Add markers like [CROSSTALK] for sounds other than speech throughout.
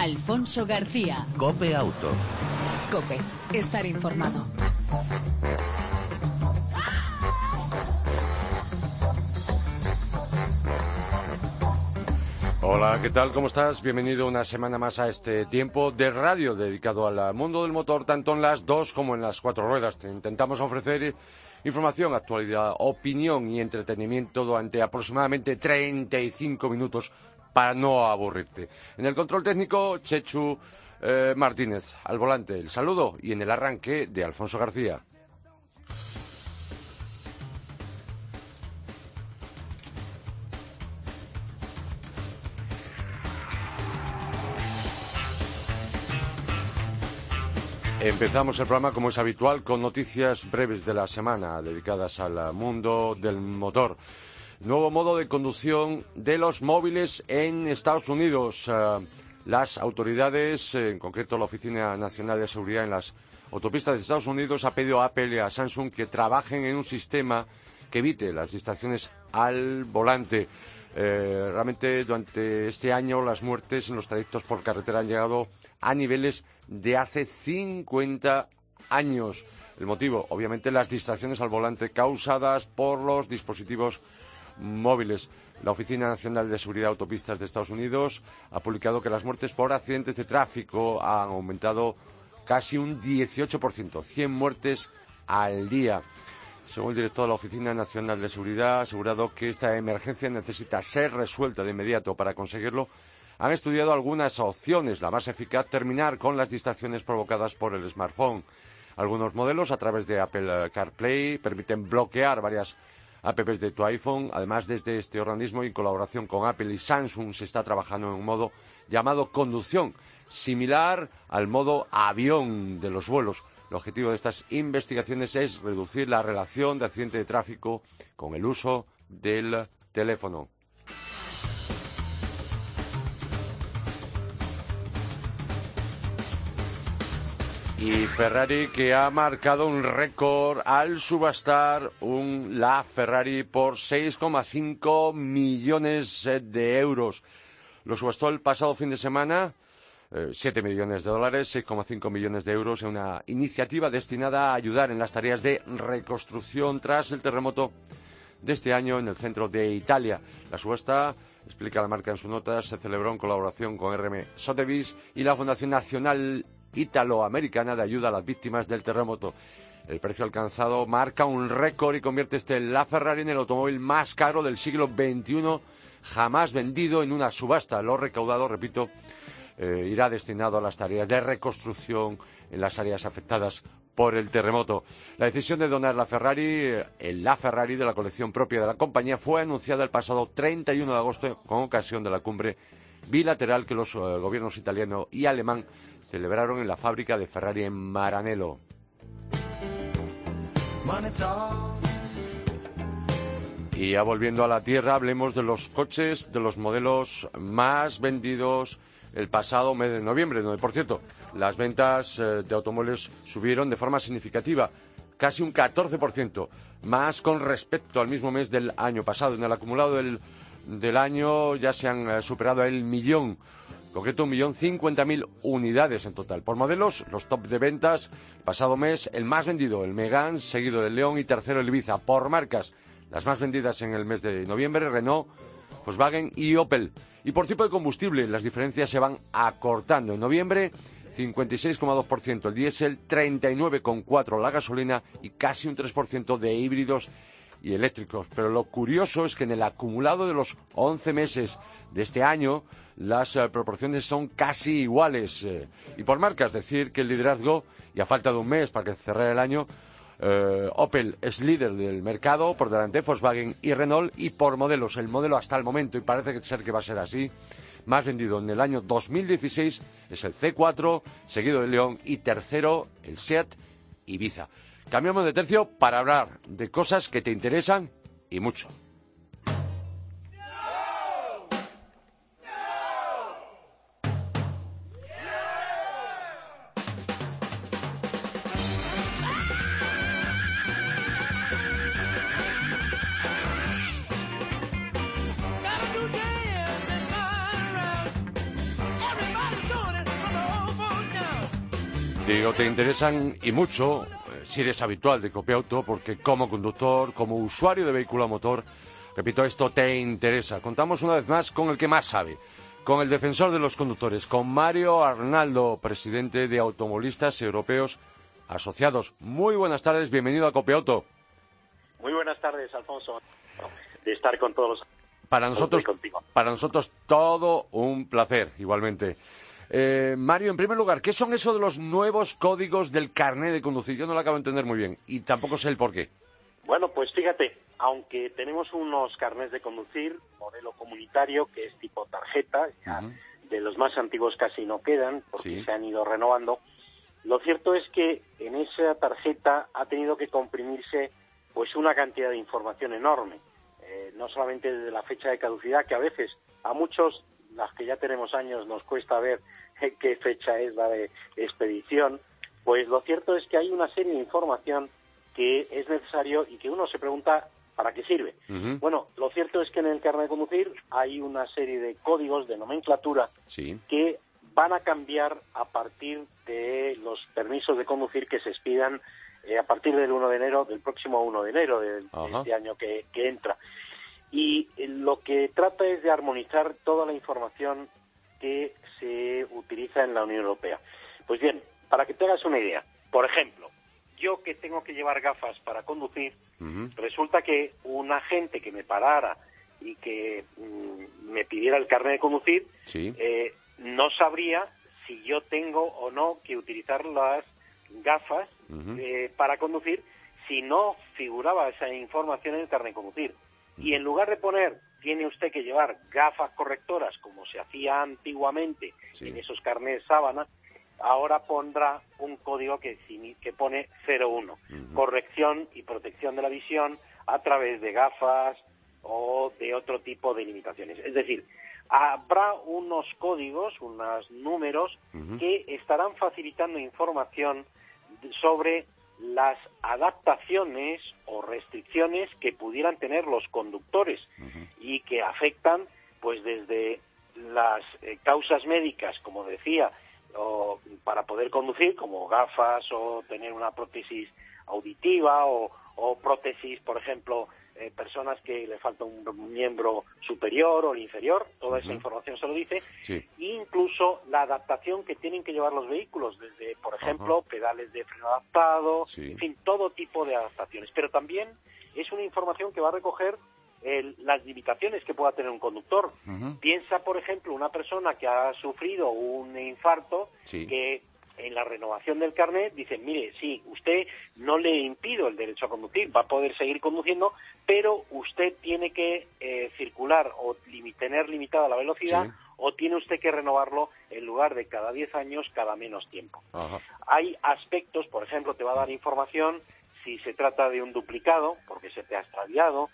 Alfonso García. Cope Auto. Cope, estar informado. Hola, ¿qué tal? ¿Cómo estás? Bienvenido una semana más a este tiempo de radio dedicado al mundo del motor, tanto en las dos como en las cuatro ruedas. Te intentamos ofrecer información, actualidad, opinión y entretenimiento durante aproximadamente 35 minutos para no aburrirte. En el control técnico, Chechu eh, Martínez, al volante, el saludo y en el arranque de Alfonso García. Empezamos el programa como es habitual con noticias breves de la semana dedicadas al mundo del motor. Nuevo modo de conducción de los móviles en Estados Unidos. Eh, las autoridades, en concreto la Oficina Nacional de Seguridad en las autopistas de Estados Unidos, ha pedido a Apple y a Samsung que trabajen en un sistema que evite las distracciones al volante. Eh, realmente durante este año las muertes en los trayectos por carretera han llegado a niveles de hace 50 años. El motivo, obviamente, las distracciones al volante causadas por los dispositivos móviles. La Oficina Nacional de Seguridad de Autopistas de Estados Unidos ha publicado que las muertes por accidentes de tráfico han aumentado casi un 18%, 100 muertes al día. Según el director de la Oficina Nacional de Seguridad, ha asegurado que esta emergencia necesita ser resuelta de inmediato. Para conseguirlo, han estudiado algunas opciones. La más eficaz, terminar con las distracciones provocadas por el smartphone. Algunos modelos, a través de Apple CarPlay, permiten bloquear varias apps de tu iPhone. Además, desde este organismo, y en colaboración con Apple y Samsung, se está trabajando en un modo llamado conducción, similar al modo avión de los vuelos. El objetivo de estas investigaciones es reducir la relación de accidente de tráfico con el uso del teléfono. Y Ferrari que ha marcado un récord al subastar un La Ferrari por 6,5 millones de euros. Lo subastó el pasado fin de semana, 7 eh, millones de dólares, 6,5 millones de euros en una iniciativa destinada a ayudar en las tareas de reconstrucción tras el terremoto de este año en el centro de Italia. La subasta, explica la marca en sus notas, se celebró en colaboración con RM Sotheby's y la Fundación Nacional italoamericana de ayuda a las víctimas del terremoto. El precio alcanzado marca un récord y convierte este La Ferrari en el automóvil más caro del siglo XXI jamás vendido en una subasta. Lo recaudado, repito, eh, irá destinado a las tareas de reconstrucción en las áreas afectadas por el terremoto. La decisión de donar la Ferrari, eh, el La Ferrari de la colección propia de la compañía, fue anunciada el pasado 31 de agosto con ocasión de la cumbre bilateral que los eh, gobiernos italiano y alemán celebraron en la fábrica de Ferrari en Maranello. Y ya volviendo a la tierra, hablemos de los coches, de los modelos más vendidos el pasado mes de noviembre, donde, por cierto, las ventas eh, de automóviles subieron de forma significativa, casi un 14%, más con respecto al mismo mes del año pasado. En el acumulado del, año ya se han eh, superado el millón concreto un millón cincuenta mil unidades en total. Por modelos, los top de ventas, pasado mes, el más vendido, el Megane, seguido del León y tercero el Ibiza. Por marcas, las más vendidas en el mes de noviembre, Renault, Volkswagen y Opel. Y por tipo de combustible, las diferencias se van acortando. En noviembre, 56,2% el diésel, 39,4% la gasolina y casi un 3% de híbridos y eléctricos. Pero lo curioso es que en el acumulado de los 11 meses de este año, las eh, proporciones son casi iguales. Eh, y por marcas, decir que el liderazgo, y a falta de un mes para que cerrara el año, eh, Opel es líder del mercado, por delante de Volkswagen y Renault, y por modelos, el modelo hasta el momento, y parece ser que va a ser así, más vendido en el año 2016 es el C4, seguido del León, y tercero el Seat Ibiza. Cambiamos de tercio para hablar de cosas que te interesan y mucho. Digo, te interesan y mucho si eres habitual de Copiauto, porque como conductor, como usuario de vehículo a motor, repito, esto te interesa. Contamos una vez más con el que más sabe, con el defensor de los conductores, con Mario Arnaldo, presidente de Automovilistas Europeos Asociados. Muy buenas tardes, bienvenido a Copiauto. Muy buenas tardes, Alfonso, de estar con todos los... Para nosotros, para nosotros todo un placer, igualmente. Eh, Mario, en primer lugar, ¿qué son eso de los nuevos códigos del carnet de conducir? Yo no lo acabo de entender muy bien y tampoco sé el por qué. Bueno, pues fíjate, aunque tenemos unos carnets de conducir, modelo comunitario, que es tipo tarjeta, de los más antiguos casi no quedan, porque se han ido renovando, lo cierto es que en esa tarjeta ha tenido que comprimirse pues una cantidad de información enorme, eh, no solamente desde la fecha de caducidad, que a veces a muchos las que ya tenemos años nos cuesta ver [LAUGHS] qué fecha es la de expedición, pues lo cierto es que hay una serie de información que es necesario y que uno se pregunta para qué sirve. Bueno, lo cierto es que en el carnet de conducir hay una serie de códigos de nomenclatura que van a cambiar a partir de los permisos de conducir que se expidan eh, a partir del 1 de enero, del próximo 1 de enero de, este año que entra y lo que trata es de armonizar toda la información que se utiliza en la Unión Europea. Pues bien, para que te hagas una idea, por ejemplo, yo que tengo que llevar gafas para conducir, resulta que un agente que me parara y que mm, me pidiera el carnet de conducir, eh, no sabría si yo tengo o no que utilizar las gafas eh, para conducir si no figuraba esa información en el carnet de conducir. Y en lugar de poner, tiene usted que llevar gafas correctoras, como se hacía antiguamente en esos carnets sábana, ahora pondrá un código que, que pone 01, corrección y protección de la visión a través de gafas o de otro tipo de limitaciones. Es decir, habrá unos códigos, unos números que estarán facilitando información sobre las adaptaciones o restricciones que pudieran tener los conductores y que afectan pues desde las eh, causas médicas, como decía, o para poder conducir, como gafas o tener una prótesis auditiva o, o prótesis, por ejemplo, eh, personas que le falta un miembro superior o inferior, toda esa información se lo dice, incluso la adaptación que tienen que llevar los vehículos, desde, por ejemplo, pedales de freno adaptado, en fin, todo tipo de adaptaciones. Pero también es una información que va a recoger las limitaciones que pueda tener un conductor. Piensa, por ejemplo, una persona que ha sufrido un infarto, que en la renovación del carnet dicen, mire, sí, usted no le impido el derecho a conducir, va a poder seguir conduciendo, pero usted tiene que eh, circular o tener limitada la velocidad o tiene usted que renovarlo en lugar de cada 10 años, cada menos tiempo. Hay aspectos, por ejemplo, te va a dar información si se trata de un duplicado, porque se te ha extraviado,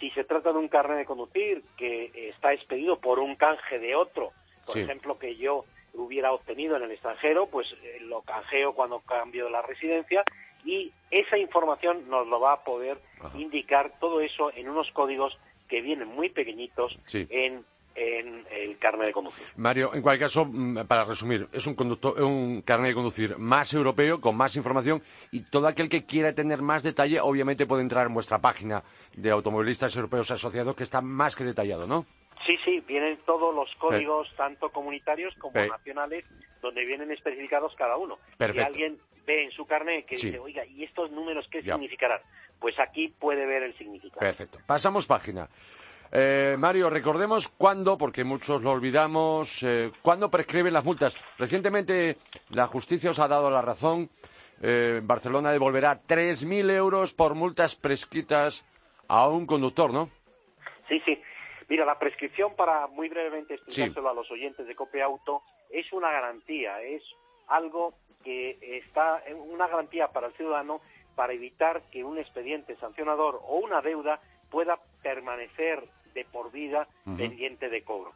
si se trata de un carnet de conducir que está expedido por un canje de otro, por ejemplo, que yo hubiera obtenido en el extranjero, pues eh, lo canjeo cuando cambio la residencia y esa información nos lo va a poder indicar todo eso en unos códigos que vienen muy pequeñitos en el carnet de conducir. Mario, en cualquier caso, mm, para resumir, es un, conductor, un carnet de conducir más europeo, con más información, y todo aquel que quiera tener más detalle, obviamente puede entrar en vuestra página de automovilistas europeos asociados, que está más que detallado, ¿no? Sí, sí, vienen todos los códigos, tanto comunitarios como nacionales, donde vienen especificados cada uno. Si alguien ve en su carnet que dice, oiga, ¿y estos números qué significarán? Pues aquí puede ver el significado. Perfecto. Pasamos página. Eh, Mario, recordemos cuándo, porque muchos lo olvidamos, eh, cuándo prescriben las multas. Recientemente la justicia os ha dado la razón. Eh, Barcelona devolverá 3.000 euros por multas prescritas a un conductor, ¿no? Sí, sí. Mira, la prescripción, para muy brevemente explicárselo a los oyentes de Cope Auto, es una garantía, es algo que está, una garantía para el ciudadano para evitar que un expediente sancionador o una deuda pueda permanecer de por vida pendiente de cobro.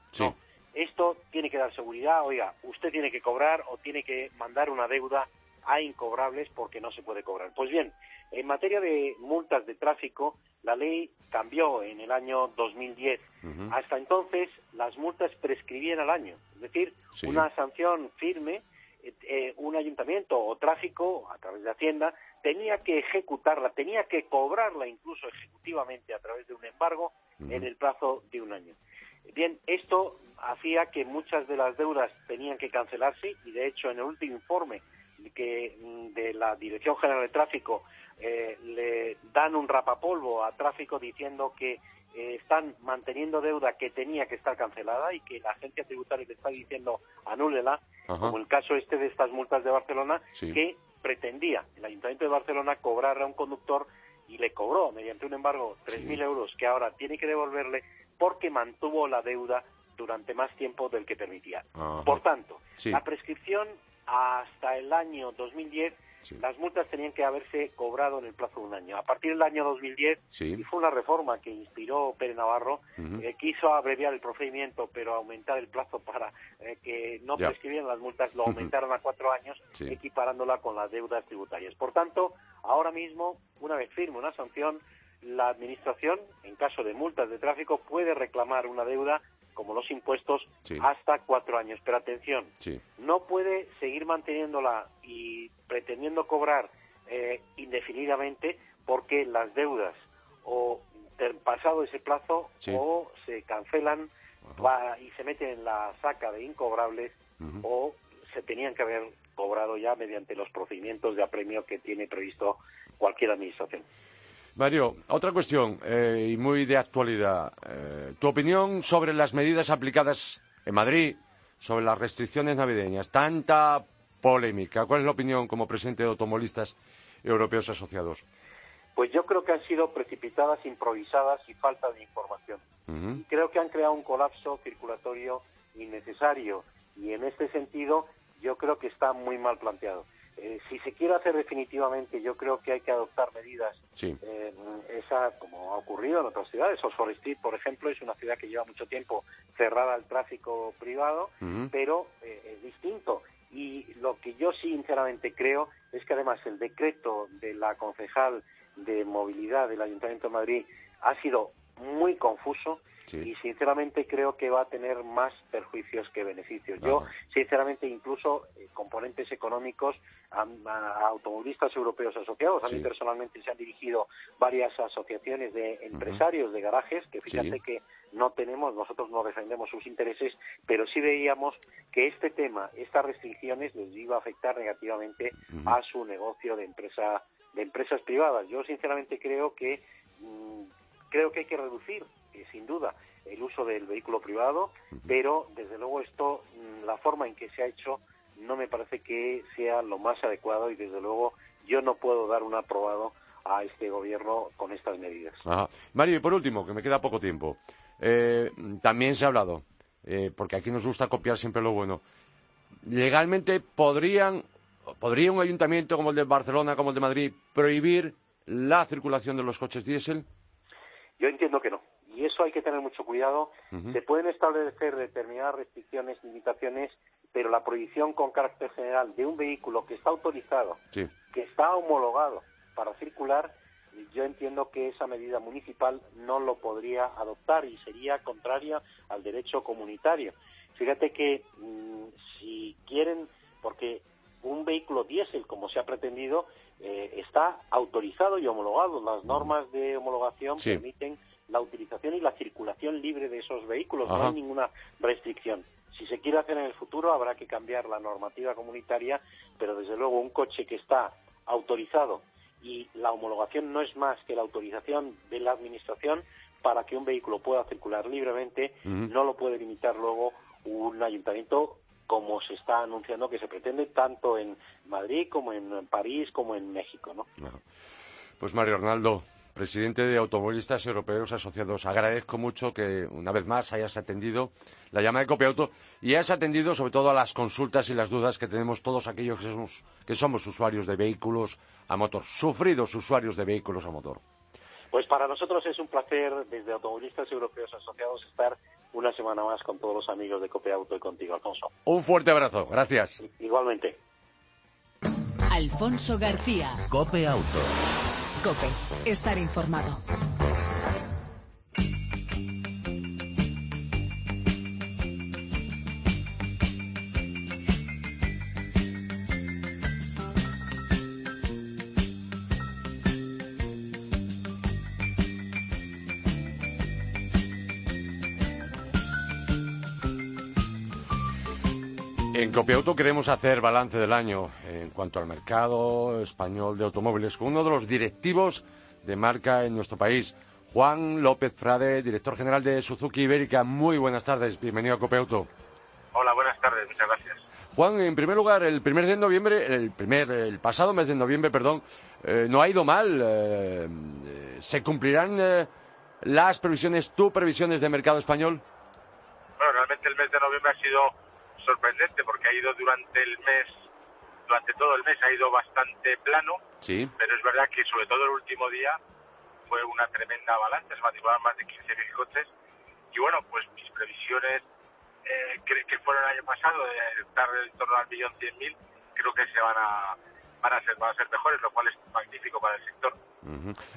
esto tiene que dar seguridad, oiga, usted tiene que cobrar o tiene que mandar una deuda a incobrables porque no se puede cobrar. Pues bien, en materia de multas de tráfico, la ley cambió en el año 2010. Hasta entonces, las multas prescribían al año. Es decir, una sanción firme eh, eh, un ayuntamiento o tráfico, a través de Hacienda, tenía que ejecutarla, tenía que cobrarla incluso ejecutivamente a través de un embargo en el plazo de un año. Bien, esto hacía que muchas de las deudas tenían que cancelarse y de hecho en el último informe que mm, de la Dirección General de Tráfico eh, le dan un rapapolvo a tráfico diciendo que eh, están manteniendo deuda que tenía que estar cancelada y que la agencia tributaria le está diciendo anúlela, como el caso este de estas multas de Barcelona, que pretendía el Ayuntamiento de Barcelona cobrar a un conductor y le cobró mediante un embargo 3.000 euros que ahora tiene que devolverle porque mantuvo la deuda durante más tiempo del que permitía. Por tanto, la prescripción hasta el año 2010 las multas tenían que haberse cobrado en el plazo de un año. A partir del año 2010, y fue una reforma que inspiró Pérez Navarro, eh, quiso abreviar el procedimiento, pero aumentar el plazo para eh, que no prescribieran las multas, lo aumentaron a cuatro años, equiparándola con las deudas tributarias. Por tanto, ahora mismo, una vez firme una sanción, la Administración, en caso de multas de tráfico, puede reclamar una deuda como los impuestos, hasta cuatro años. Pero atención, no puede seguir manteniéndola y pretendiendo cobrar eh, indefinidamente porque las deudas o pasado ese plazo o se cancelan y se meten en la saca de incobrables o se tenían que haber cobrado ya mediante los procedimientos de apremio que tiene previsto cualquier administración. Mario, otra cuestión eh, y muy de actualidad. Eh, tu opinión sobre las medidas aplicadas en Madrid sobre las restricciones navideñas. Tanta polémica. ¿Cuál es la opinión como presidente de automovilistas europeos asociados? Pues yo creo que han sido precipitadas, improvisadas y falta de información. Creo que han creado un colapso circulatorio innecesario y en este sentido yo creo que está muy mal planteado. Eh, si se quiere hacer definitivamente, yo creo que hay que adoptar medidas. Eh, esa, como ha ocurrido en otras ciudades, Oxford Street, por ejemplo, es una ciudad que lleva mucho tiempo cerrada al tráfico privado, pero eh, es distinto. Y lo que yo sinceramente creo es que además el decreto de la concejal de movilidad del Ayuntamiento de Madrid ha sido muy confuso y sinceramente creo que va a tener más perjuicios que beneficios. Yo, sinceramente, incluso eh, componentes económicos a, automovilistas europeos asociados. A mí personalmente se han dirigido varias asociaciones de empresarios de garajes que fíjate que no tenemos, nosotros no defendemos sus intereses, pero sí veíamos que este tema, estas restricciones les iba a afectar negativamente a su negocio de empresa de empresas privadas. Yo sinceramente creo que mm, creo que hay que reducir, eh, sin duda, el uso del vehículo privado, pero desde luego esto, mm, la forma en que se ha hecho, no me parece que sea lo más adecuado y desde luego yo no puedo dar un aprobado a este gobierno con estas medidas. Mario, y por último, que me queda poco tiempo, eh, también se ha hablado, eh, porque aquí nos gusta copiar siempre lo bueno, legalmente podrían, podría un ayuntamiento como el de Barcelona, como el de Madrid, prohibir la circulación de los coches diésel? Yo entiendo que no. Y eso hay que tener mucho cuidado. Se pueden establecer determinadas restricciones, limitaciones, pero la prohibición con carácter general de un vehículo que está autorizado, que está homologado para circular, yo entiendo que esa medida municipal no lo podría adoptar y sería contraria al derecho comunitario. Fíjate que mm, si vehículo diésel, como se ha pretendido, eh, está autorizado y homologado. Las normas de homologación permiten la utilización y la circulación libre de esos vehículos. No hay ninguna restricción. Si se quiere hacer en el futuro habrá que cambiar la normativa comunitaria, pero desde luego un coche que está autorizado y la homologación no es más que la autorización de la Administración para que un vehículo pueda circular libremente, no lo puede limitar luego un ayuntamiento como se está anunciando que se pretende tanto en Madrid como en París como en México, ¿no? Pues Mario Arnaldo, presidente de Automovilistas Europeos Asociados, agradezco mucho que una vez más hayas atendido la llamada de Copiauto y hayas atendido sobre todo a las consultas y las dudas que tenemos todos aquellos que somos, que somos usuarios de vehículos a motor, sufridos usuarios de vehículos a motor. Pues para nosotros es un placer desde Automovilistas Europeos Asociados estar una semana más con todos los amigos de Cope Auto y contigo, Alfonso. Un fuerte abrazo, gracias. Igualmente. Alfonso García. Cope Auto. Cope, estar informado. En Copiauto queremos hacer balance del año en cuanto al mercado español de automóviles con uno de los directivos de marca en nuestro país, Juan López Frade, director general de Suzuki Ibérica. Muy buenas tardes, bienvenido a Copiauto. Hola, buenas tardes, muchas gracias. Juan, en primer lugar, el primer de noviembre, el primer, el pasado mes de noviembre, perdón, eh, no ha ido mal. Eh, ¿Se cumplirán eh, las previsiones, tus previsiones de mercado español? Bueno, realmente el mes de noviembre ha sido sorprendente porque ha ido durante el mes, durante todo el mes ha ido bastante plano. Sí. Pero es verdad que sobre todo el último día fue una tremenda avalancha, se matricularon más de 15.000 coches. Y bueno, pues mis previsiones, eh, que, fueron el año pasado, de estar en torno al millón cien mil, creo que se van a, van a ser, van a ser mejores, lo cual es magnífico para el sector.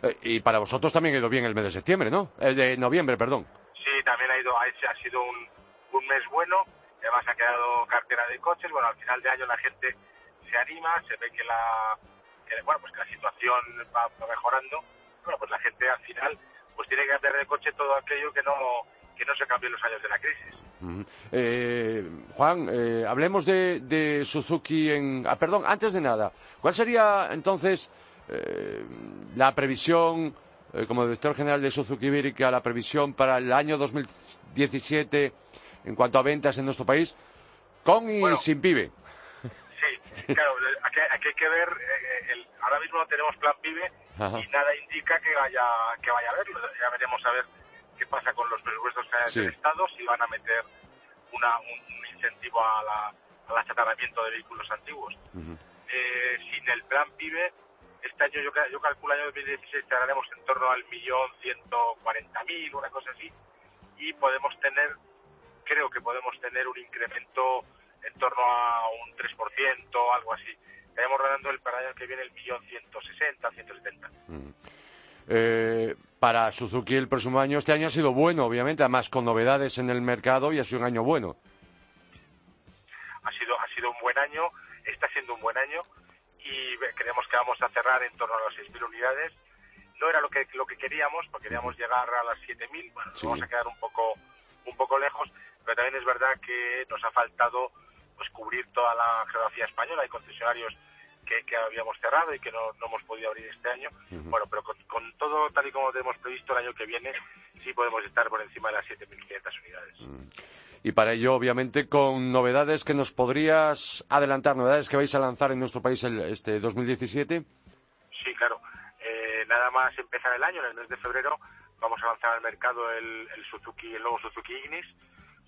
Eh, y para vosotros también ha ido bien el mes de septiembre, ¿no? El de noviembre, perdón. Sí, también ha ido, ha sido un, un mes bueno además ha quedado cartera de coches. Bueno, al final de año la gente se anima, se ve que la, bueno, pues que la situación va, mejorando. Bueno, pues la gente al final pues tiene que cambiar de coche todo aquello que no que no se cambie en los años de la crisis. eh, Juan, eh, hablemos de, de, Suzuki en... Ah, perdón, antes de nada, ¿cuál sería entonces eh, la previsión, eh, como director general de Suzuki Ibérica, la previsión para el año 2017 en cuanto a ventas en nuestro país, con y sin PIBE. Sí, claro, [LAUGHS] aquí, hay que ver, eh, el, ahora mismo no tenemos plan PIBE y nada indica que vaya, que vaya a verlo. Ya veremos a ver qué pasa con los presupuestos del Estado, si van a meter una, un, incentivo a la, al achatarramiento de vehículos antiguos. eh, sin el plan PIBE, este año yo, yo calculo el año 2016 estaremos en torno al millón ciento cuarenta mil, una cosa así, y podemos tener creo que podemos tener un incremento en torno a un 3%, algo así. Estaremos rodando el para el año que viene el millón 160, 170. Mm. Eh, para Suzuki el próximo año, este año ha sido bueno, obviamente, además con novedades en el mercado y ha sido un año bueno. Ha sido, ha sido un buen año, está siendo un buen año y creemos que vamos a cerrar en torno a las 6.000 unidades. No era lo que, lo que queríamos, porque queríamos llegar a las 7.000, bueno, vamos a quedar un poco, un poco lejos, pero también es verdad que nos ha faltado pues cubrir toda la geografía española. Hay concesionarios que, que habíamos cerrado y que no, no, hemos podido abrir este año. Bueno, pero con, todo tal y como tenemos previsto el año que viene, sí podemos estar por encima de las 7.500 unidades. Y para ello, obviamente, con novedades que nos podrías adelantar, novedades que vais a lanzar en nuestro país el, este 2017. Sí, claro. Eh, nada más empezar el año, en el mes de febrero, vamos a lanzar al mercado el, el Suzuki, el nuevo Suzuki Ignis,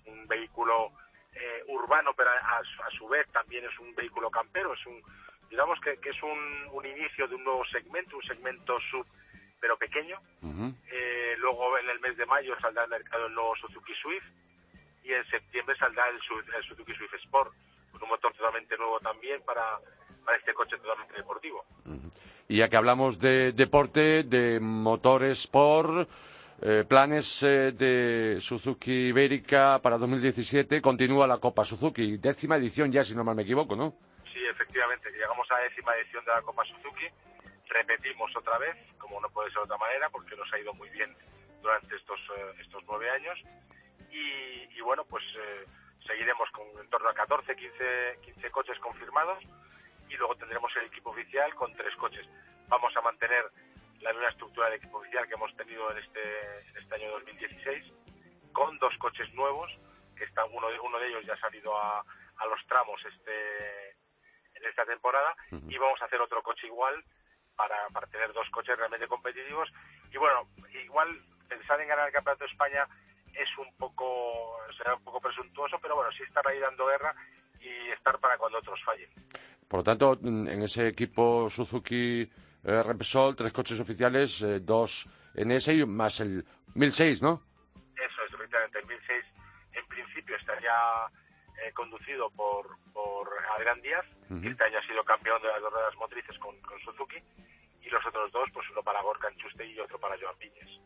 un vehículo eh, urbano, pero a, su vez también es un vehículo campero, es un, digamos que, es un, un, inicio de un nuevo segmento, un segmento sub, pero pequeño. eh, luego en el mes de mayo saldrá al mercado el nuevo Suzuki Swift y en septiembre saldrá el, Suzuki Swift Sport, con un motor totalmente nuevo también para, para este coche totalmente deportivo. Y ya que hablamos de deporte, de motor Sport, eh, planes eh, de Suzuki Ibérica para 2017. Continúa la Copa Suzuki, décima edición ya, si no mal me equivoco, ¿no? Sí, efectivamente, llegamos a la décima edición de la Copa Suzuki. Repetimos otra vez, como no puede ser de otra manera, porque nos ha ido muy bien durante estos, eh, estos nueve años. Y, bueno, pues seguiremos con en torno a 14, 15, 15 coches confirmados y luego tendremos el equipo oficial con tres coches. Vamos a mantener la nueva estructura del equipo oficial que hemos tenido en este, en este año 2016, con dos coches nuevos, que está uno de, uno de ellos ya ha salido a, a los tramos este en esta temporada, y vamos a hacer otro coche igual para, para tener dos coches realmente competitivos. Y bueno, igual pensar en ganar el Campeonato de España es un poco, será un poco presuntuoso, pero bueno, sí estar ahí dando guerra y estar para cuando otros fallen. Por lo tanto, en ese equipo Suzuki eh, Repsol, tres coches oficiales, eh, dos en ese más el 1006, ¿no? Eso es, efectivamente. El 1006 en principio estaría eh, conducido por, por Adrián Díaz, que este año ha sido campeón de las dos ruedas motrices con, Suzuki, y los otros dos, pues uno para Gorka Enchuste y otro para Joan Piñes.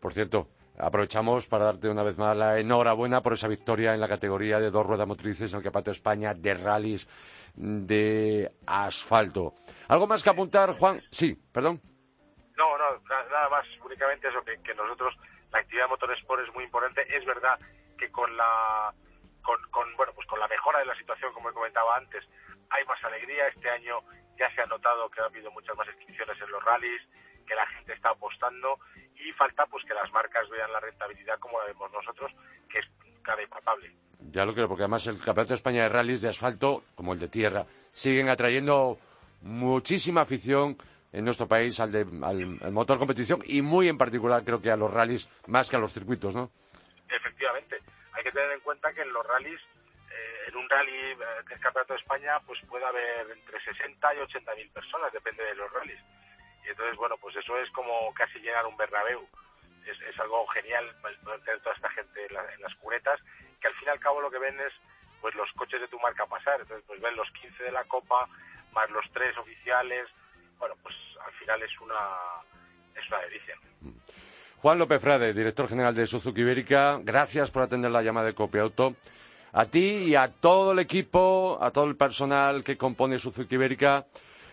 Por cierto, aprovechamos para darte una vez más la enhorabuena por esa victoria en la categoría de dos ruedas motrices en el Campeonato de España de rallies de asfalto. ¿Algo más que apuntar, Juan? Sí, perdón. No, no, nada más, únicamente eso, que, que nosotros, la actividad de motorsport es muy importante. Es verdad que con la, con, con, bueno, pues con la mejora de la situación comentaba antes, hay más alegría. Este año ya se ha notado que ha habido muchas más inscripciones en los rallies, que la gente está apostando y falta pues que las marcas vean la rentabilidad como la vemos nosotros, que es cada impalpable. Ya lo creo, porque además el Campeonato de España de rallies de asfalto, como el de tierra, siguen atrayendo muchísima afición en nuestro país al, de, al, motor competición y muy en particular creo que a los rallies más que a los circuitos, ¿no? Efectivamente. Hay que tener en cuenta que en los rallies, en un rally eh, que es Campeonato de España, pues puede haber entre 60 y 80 mil personas, depende de los rallies. Y entonces, bueno, pues eso es como casi llenar un Bernabéu. Es, es algo genial poder tener toda esta gente en, en las cunetas, que al fin y al cabo lo que ven es pues los coches de tu marca pasar. Entonces, pues ven los 15 de la Copa, más los tres oficiales, bueno, pues al final es una, es una delicia. Juan López Frade, director general de Suzuki Ibérica, gracias por atender la llamada de Copia Auto. A ti y a todo el equipo, a todo el personal que compone Suzuki Ibérica,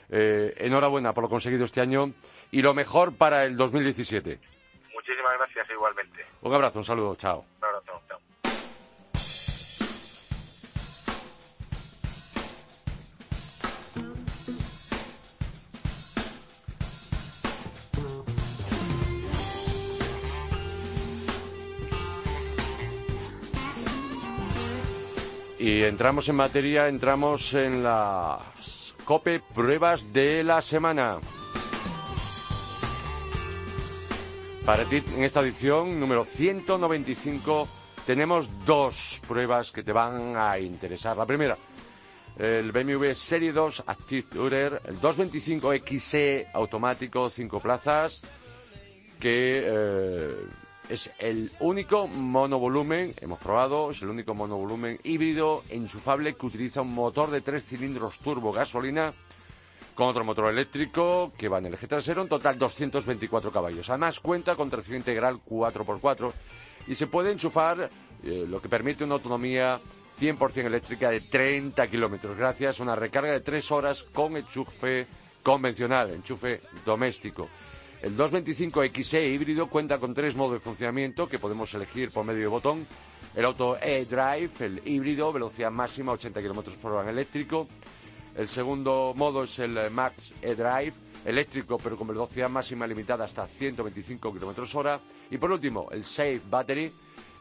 eh, enhorabuena por lo conseguido este año y lo mejor para el 2017. Muchísimas gracias igualmente. Un abrazo, un saludo, chao. Un abrazo, Y entramos en materia, entramos en las COPE pruebas de la semana. Para ti, en esta edición número 195, tenemos dos pruebas que te van a interesar. La primera, el BMW Serie 2 Active Tourer, el 225 XE automático, 5 plazas, que eh, es el único monovolumen, hemos probado, es el único monovolumen híbrido enchufable que utiliza un motor de tres cilindros turbo gasolina con otro motor eléctrico que va en el eje trasero, en total 224 caballos. Además cuenta con tracción integral 4x4 y se puede enchufar, eh, lo que permite una autonomía 100% eléctrica de 30 kilómetros, gracias a una recarga de 3 horas con enchufe convencional, enchufe doméstico. El 225 XE híbrido cuenta con tres modos de funcionamiento que podemos elegir por medio de botón. El Auto E-Drive, el híbrido, velocidad máxima 80 km por hora en eléctrico. El segundo modo es el Max E-Drive, eléctrico pero con velocidad máxima limitada hasta 125 km hora. Y por último, el Safe Battery,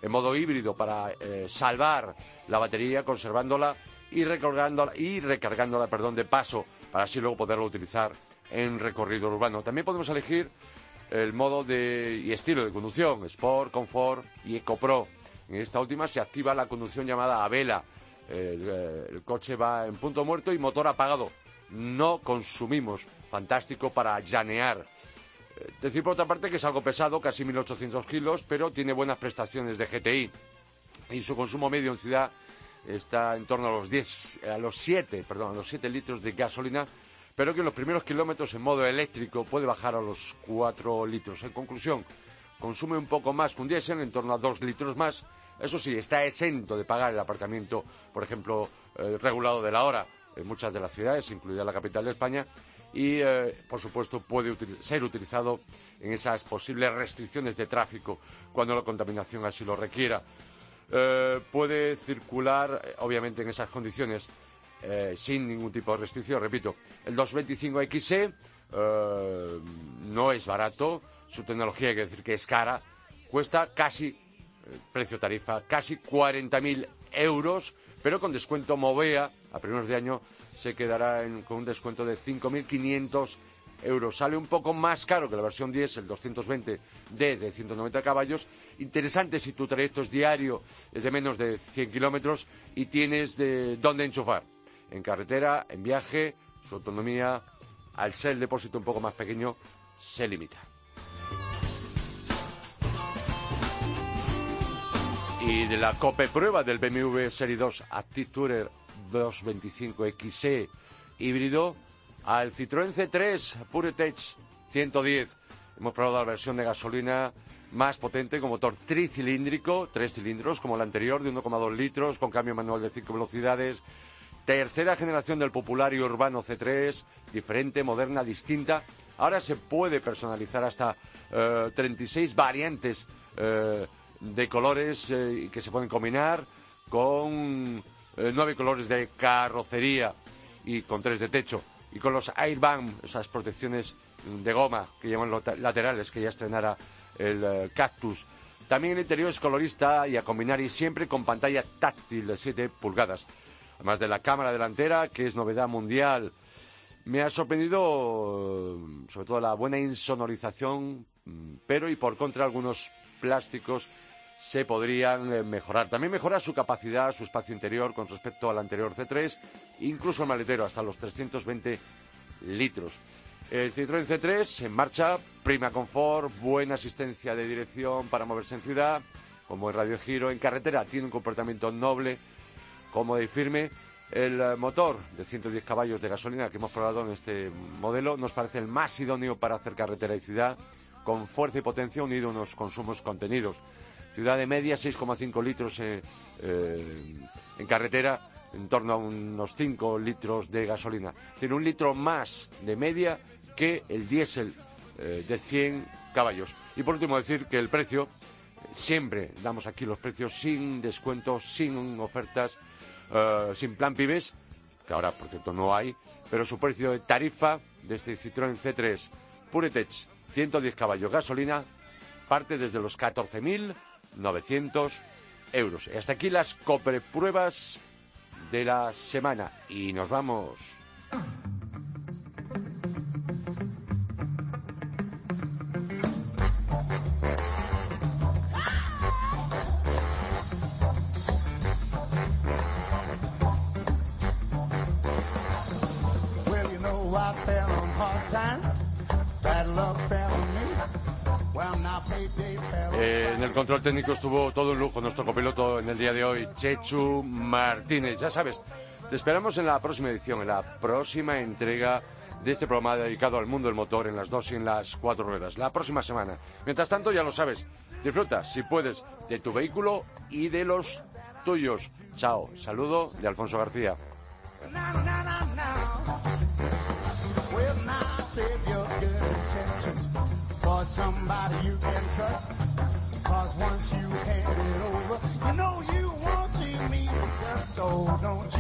en modo híbrido para eh, salvar la batería, conservándola y recargándola, y recargándola perdón, de paso para así luego poderlo utilizar en recorrido urbano. También podemos elegir el modo de, y estilo de conducción, Sport, Comfort y EcoPro. En esta última se activa la conducción llamada a vela. El, eh, el, coche va en punto muerto y motor apagado. No consumimos. Fantástico para llanear. Eh, decir por otra parte que es algo pesado, casi 1800 kilos, pero tiene buenas prestaciones de GTI. Y su consumo medio en ciudad está en torno a los 10, a los 7, perdón, a los 7 litros de gasolina pero que en los primeros kilómetros en modo eléctrico puede bajar a los 4 litros. En conclusión, consume un poco más que un diésel, en torno a 2 litros más. Eso sí, está exento de pagar el aparcamiento, por ejemplo, eh, regulado de la hora en muchas de las ciudades, incluida la capital de España, y, eh, por supuesto, puede ser utilizado en esas posibles restricciones de tráfico cuando la contaminación así lo requiera. Eh, puede circular, obviamente, en esas condiciones eh, sin ningún tipo de restricción. Repito, el 225XE eh, no es barato, su tecnología hay que decir que es cara, cuesta casi, eh, precio tarifa, casi 40.000 euros, pero con descuento Movea, a primeros de año se quedará con un descuento de 5.500 euros. Sale un poco más caro que la versión 10, el 220D de 190 caballos. Interesante si tu trayecto es diario, es de menos de 100 kilómetros y tienes de dónde enchufar en carretera, en viaje, su autonomía, al ser el depósito un poco más pequeño, se limita. Y de la COPE prueba del BMW Serie 2 Active Tourer 225 XE híbrido al Citroën C3 PureTech 110. Hemos probado la versión de gasolina más potente con motor tricilíndrico, tres cilindros como la anterior de 1,2 litros, con cambio manual de 5 velocidades, Tercera generación del popular y urbano C3, diferente, moderna, distinta. Ahora se puede personalizar hasta 36 eh, variantes eh, de colores eh, que se pueden combinar con nueve colores de carrocería y con tres de techo. Y con los airbag, esas protecciones de goma que llaman laterales que ya estrenara el Cactus. También el interior es colorista y a combinar y siempre con pantalla táctil de 7 pulgadas. Además de la cámara delantera, que es novedad mundial. Me ha sorprendido sobre todo la buena insonorización, mm, pero y por contra algunos plásticos se podrían eh, mejorar. También mejora su capacidad, su espacio interior con respecto al anterior C3, incluso el maletero hasta los 320 litros. El Citroën C3 en marcha, prima confort, buena asistencia de dirección para moverse en ciudad, como el radio giro en carretera, tiene un comportamiento noble, cómodo y firme. El eh, motor de 110 caballos de gasolina que hemos probado en este modelo nos parece el más idóneo para hacer carretera y ciudad, con fuerza y potencia unido a unos consumos contenidos. Ciudad de media, 6,5 litros eh, eh, en carretera, en torno a unos 5 litros de gasolina. Tiene un litro más de media que el diésel de 100 caballos. Y por último decir que el precio, siempre damos aquí los precios sin descuentos, sin ofertas, eh, sin plan pibes, que ahora por cierto no hay, pero su precio de tarifa de este Citroën C3 Puretech 110 caballos gasolina parte desde los 14.900 euros. Y hasta aquí las copre-pruebas de la semana y nos vamos. Control técnico estuvo todo un lujo nuestro copiloto en el día de hoy, Chechu Martínez. Ya sabes, te esperamos en la próxima edición, en la próxima entrega de este programa dedicado al mundo del motor en las dos y en las cuatro ruedas, la próxima semana. Mientras tanto, ya lo sabes, disfruta, si puedes, de tu vehículo y de los tuyos. Chao, saludo de Alfonso García. Once you hand it over, you know you won't see me. So don't you